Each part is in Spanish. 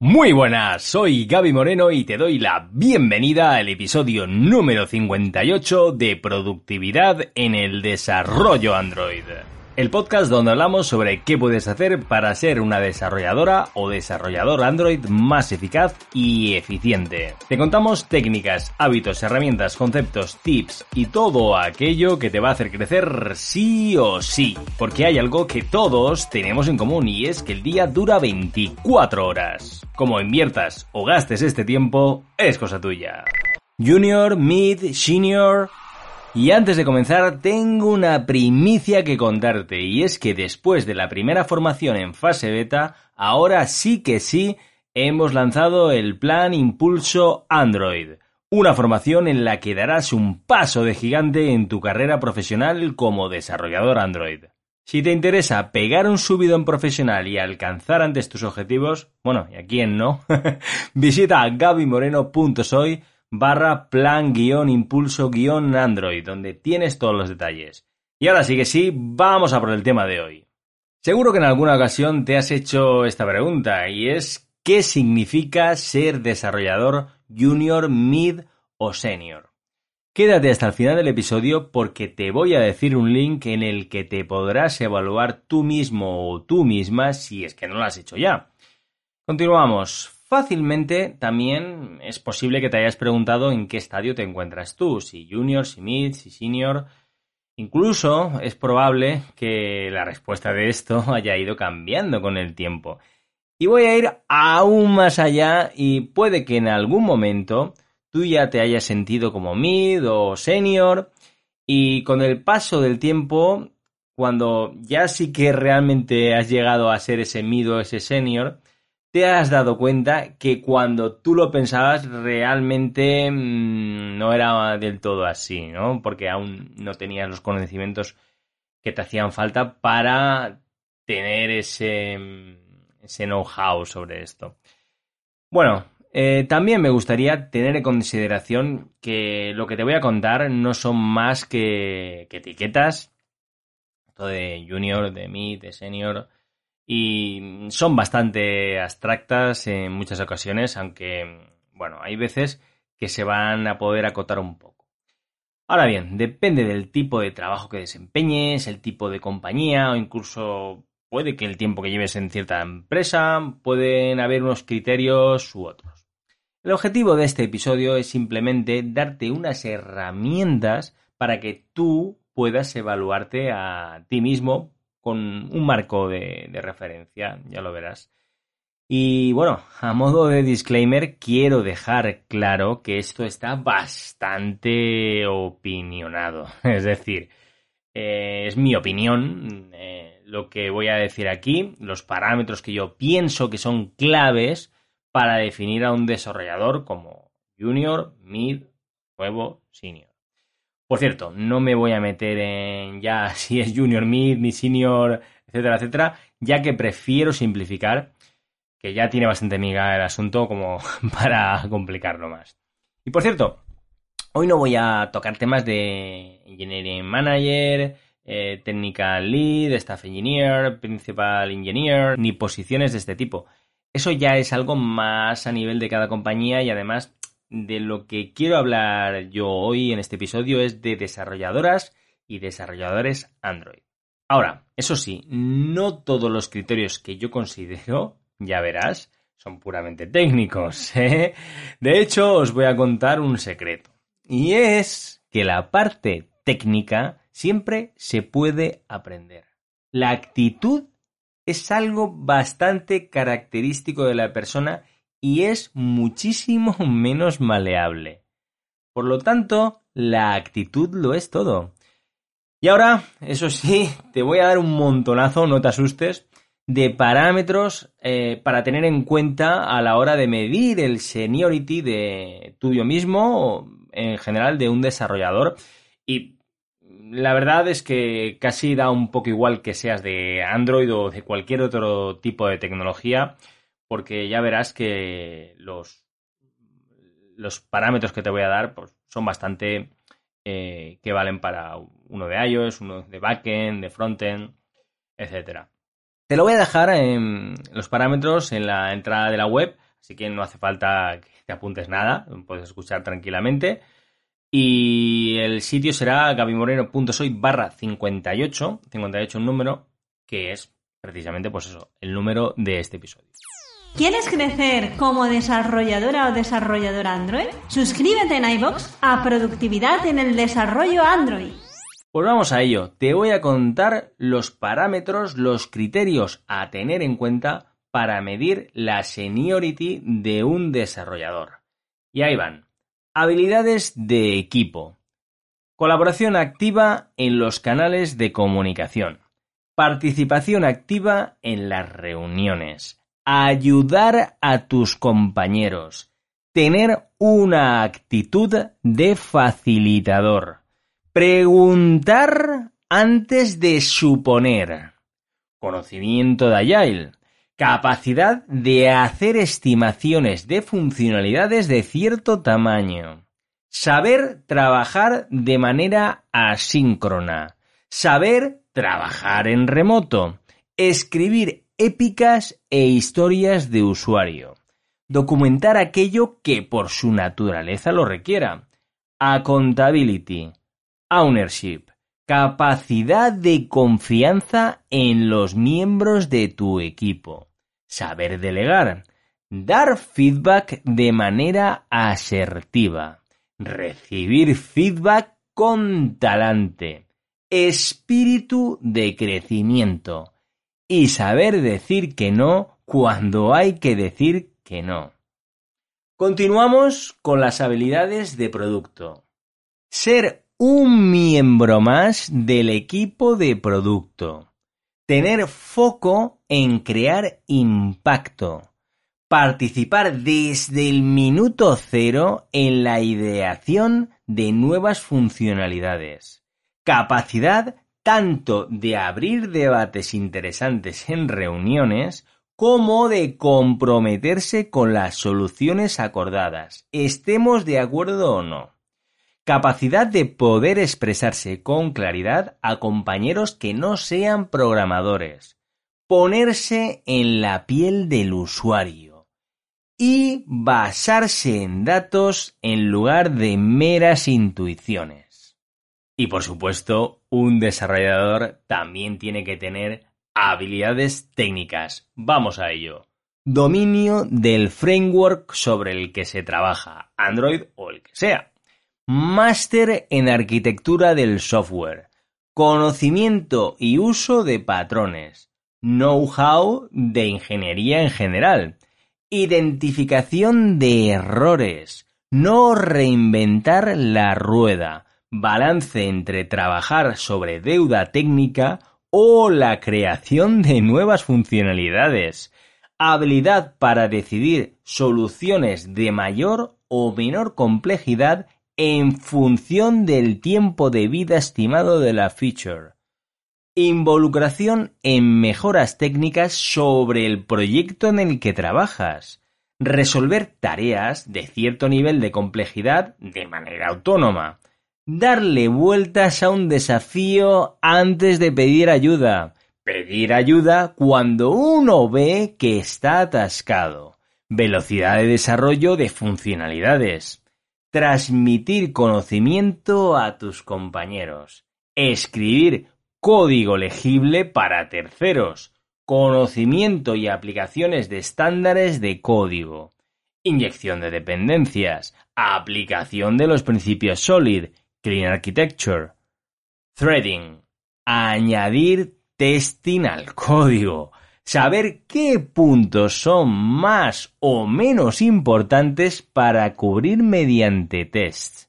Muy buenas, soy Gaby Moreno y te doy la bienvenida al episodio número 58 de Productividad en el Desarrollo Android. El podcast donde hablamos sobre qué puedes hacer para ser una desarrolladora o desarrollador Android más eficaz y eficiente. Te contamos técnicas, hábitos, herramientas, conceptos, tips y todo aquello que te va a hacer crecer sí o sí. Porque hay algo que todos tenemos en común y es que el día dura 24 horas. Como inviertas o gastes este tiempo, es cosa tuya. Junior, Mid, Senior... Y antes de comenzar, tengo una primicia que contarte, y es que después de la primera formación en fase beta, ahora sí que sí hemos lanzado el plan Impulso Android, una formación en la que darás un paso de gigante en tu carrera profesional como desarrollador Android. Si te interesa pegar un subidón profesional y alcanzar antes tus objetivos, bueno, ¿y a quién no? Visita gabimoreno.soy barra plan guion impulso guion Android, donde tienes todos los detalles. Y ahora sí que sí, vamos a por el tema de hoy. Seguro que en alguna ocasión te has hecho esta pregunta y es ¿qué significa ser desarrollador junior, mid o senior? Quédate hasta el final del episodio porque te voy a decir un link en el que te podrás evaluar tú mismo o tú misma si es que no lo has hecho ya. Continuamos. Fácilmente también es posible que te hayas preguntado en qué estadio te encuentras tú, si junior, si mid, si senior. Incluso es probable que la respuesta de esto haya ido cambiando con el tiempo. Y voy a ir aún más allá y puede que en algún momento tú ya te hayas sentido como mid o senior y con el paso del tiempo, cuando ya sí que realmente has llegado a ser ese mid o ese senior, te has dado cuenta que cuando tú lo pensabas realmente mm, no era del todo así, ¿no? Porque aún no tenías los conocimientos que te hacían falta para tener ese, mm, know-how sobre esto. Bueno, eh, también me gustaría tener en consideración que lo que te voy a contar no son más que, que etiquetas, esto de junior, de mid, de senior, y son bastante abstractas en muchas ocasiones, aunque, bueno, hay veces que se van a poder acotar un poco. Ahora bien, depende del tipo de trabajo que desempeñes, el tipo de compañía o incluso puede que el tiempo que lleves en cierta empresa, pueden haber unos criterios u otros. El objetivo de este episodio es simplemente darte unas herramientas para que tú puedas evaluarte a ti mismo con un marco de, referencia, ya lo verás. Y bueno, a modo de disclaimer, quiero dejar claro que esto está bastante opinionado. Es decir, eh, es mi opinión eh, lo que voy a decir aquí, los parámetros que yo pienso que son claves para definir a un desarrollador como junior, mid, nuevo, senior. Por cierto, no me voy a meter en ya si es junior mid, ni senior, etcétera, etcétera, ya que prefiero simplificar, que ya tiene bastante miga el asunto como para complicarlo más. Y por cierto, hoy no voy a tocar temas de Engineering Manager, eh, Technical Lead, Staff Engineer, Principal Engineer, ni posiciones de este tipo. Eso ya es algo más a nivel de cada compañía y además de lo que quiero hablar yo hoy en este episodio es de desarrolladoras y desarrolladores Android. Ahora, eso sí, no todos los criterios que yo considero, ya verás, son puramente técnicos. ¿eh? De hecho, os voy a contar un secreto. Y es que la parte técnica siempre se puede aprender. La actitud es algo bastante característico de la persona y es muchísimo menos maleable. Por lo tanto, la actitud lo es todo. Y ahora, eso sí, te voy a dar un montonazo, no te asustes, de parámetros eh, para tener en cuenta a la hora de medir el seniority de tuyo mismo o en general de un desarrollador. Y la verdad es que casi da un poco igual que seas de Android o de cualquier otro tipo de tecnología porque ya verás que los, los parámetros que te voy a dar pues, son bastante eh, que valen para uno de iOS, uno de backend, de frontend, etc. Te lo voy a dejar en los parámetros en la entrada de la web, así que no hace falta que te apuntes nada, puedes escuchar tranquilamente. Y el sitio será gabimoreno.soy barra 58, 58 un número, que es precisamente pues eso, el número de este episodio. ¿Quieres crecer como desarrolladora o desarrollador Android? Suscríbete en iBox a Productividad en el Desarrollo Android. Pues vamos a ello. Te voy a contar los parámetros, los criterios a tener en cuenta para medir la seniority de un desarrollador. Y ahí van. Habilidades de equipo. Colaboración activa en los canales de comunicación. Participación activa en las reuniones. Ayudar a tus compañeros. Tener una actitud de facilitador Preguntar antes de suponer. Conocimiento de Agile. Capacidad de hacer estimaciones de funcionalidades de cierto tamaño. Saber trabajar de manera asíncrona. Saber trabajar en remoto. Escribir épicas e historias de usuario. Documentar aquello que por su naturaleza lo requiera. Accountability Ownership. Capacidad de confianza en los miembros de tu equipo. Saber delegar. Dar feedback de manera asertiva. Recibir feedback con talante. Espíritu de crecimiento. Y saber decir que no cuando hay que decir que no. Continuamos con las habilidades de producto. Ser un miembro más del equipo de producto. Tener foco en crear impacto. Participar desde el minuto cero en la ideación de nuevas funcionalidades. Capacidad tanto de abrir debates interesantes en reuniones como de comprometerse con las soluciones acordadas, estemos de acuerdo o no. Capacidad de poder expresarse con claridad a compañeros que no sean programadores, ponerse en la piel del usuario. Y basarse en datos en lugar de meras intuiciones. Y por supuesto, un desarrollador también tiene que tener habilidades técnicas. Vamos a ello. Dominio del framework sobre el que se trabaja, Android o el que sea Máster en arquitectura del software. Conocimiento y uso de patrones. Know-how de ingeniería en general. Identificación de errores. No reinventar la rueda. Balance entre trabajar sobre deuda técnica o la creación de nuevas funcionalidades. Habilidad para decidir soluciones de mayor o menor complejidad en función del tiempo de vida estimado de la feature. Involucración en mejoras técnicas sobre el proyecto en el que trabajas. Resolver tareas de cierto nivel de complejidad de manera autónoma. Darle vueltas a un desafío antes de pedir ayuda. Pedir ayuda cuando uno ve que está atascado. Velocidad de desarrollo de funcionalidades. Transmitir conocimiento a tus compañeros, escribir código legible para terceros, conocimiento y aplicaciones de estándares de código, inyección de dependencias, aplicación de los principios SOLID, Clean Architecture, threading, añadir testing al código, saber qué puntos son más o menos importantes para cubrir mediante tests.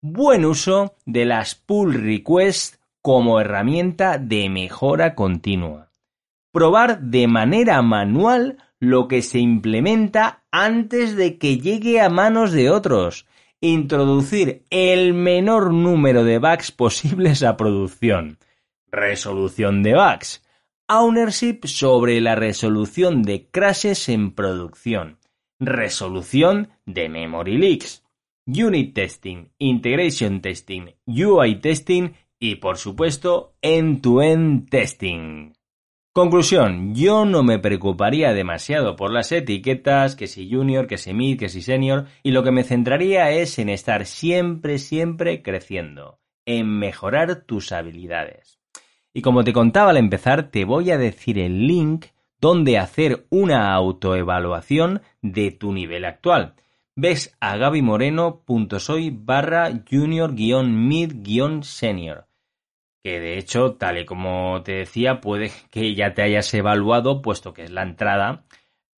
Buen uso de las pull requests como herramienta de mejora continua. Probar de manera manual lo que se implementa antes de que llegue a manos de otros. Introducir el menor número de bugs posibles a producción. Resolución de bugs ownership sobre la resolución de crashes en producción, resolución de memory leaks, unit testing, integration testing, UI testing y por supuesto end-to-end testing. Conclusión, yo no me preocuparía demasiado por las etiquetas, que si junior, que si mid, que si senior, y lo que me centraría es en estar siempre, siempre creciendo, en mejorar tus habilidades. Y como te contaba al empezar, te voy a decir el link donde hacer una autoevaluación de tu nivel actual. Ves a gabimoreno.soy barra junior-mid-senior que de hecho, tal y como te decía, puede que ya te hayas evaluado, puesto que es la entrada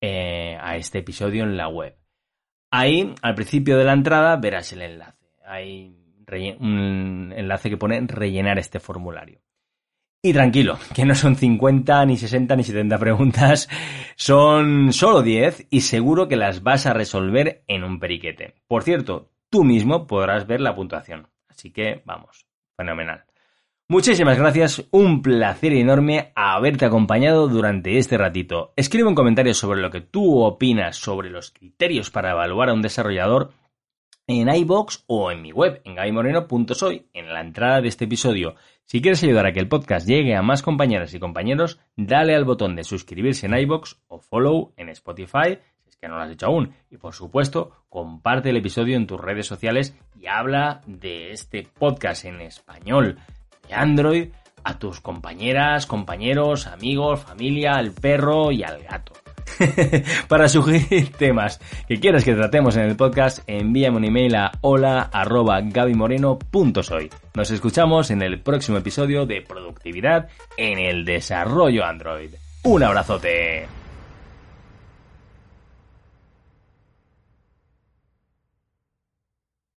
eh, a este episodio en la web. Ahí, al principio de la entrada, verás el enlace. Hay un enlace que pone rellenar este formulario. Y tranquilo, que no son 50, ni 60, ni 70 preguntas, son solo 10 y seguro que las vas a resolver en un periquete. Por cierto, tú mismo podrás ver la puntuación. Así que, vamos, fenomenal. Muchísimas gracias, un placer enorme haberte acompañado durante este ratito. Escribe un comentario sobre lo que tú opinas sobre los criterios para evaluar a un desarrollador en iBox o en mi web, en gaimoreno.soy, en la entrada de este episodio. Si quieres ayudar a que el podcast llegue a más compañeras y compañeros, dale al botón de suscribirse en iBox o follow en Spotify, si es que no lo has hecho aún. Y por supuesto, comparte el episodio en tus redes sociales y habla de este podcast en español Android a tus compañeras, compañeros, amigos, familia, al perro y al gato. Para sugerir temas que quieras que tratemos en el podcast, envíame un email a hola.gabimoreno.soy. Nos escuchamos en el próximo episodio de Productividad en el Desarrollo Android. Un abrazote.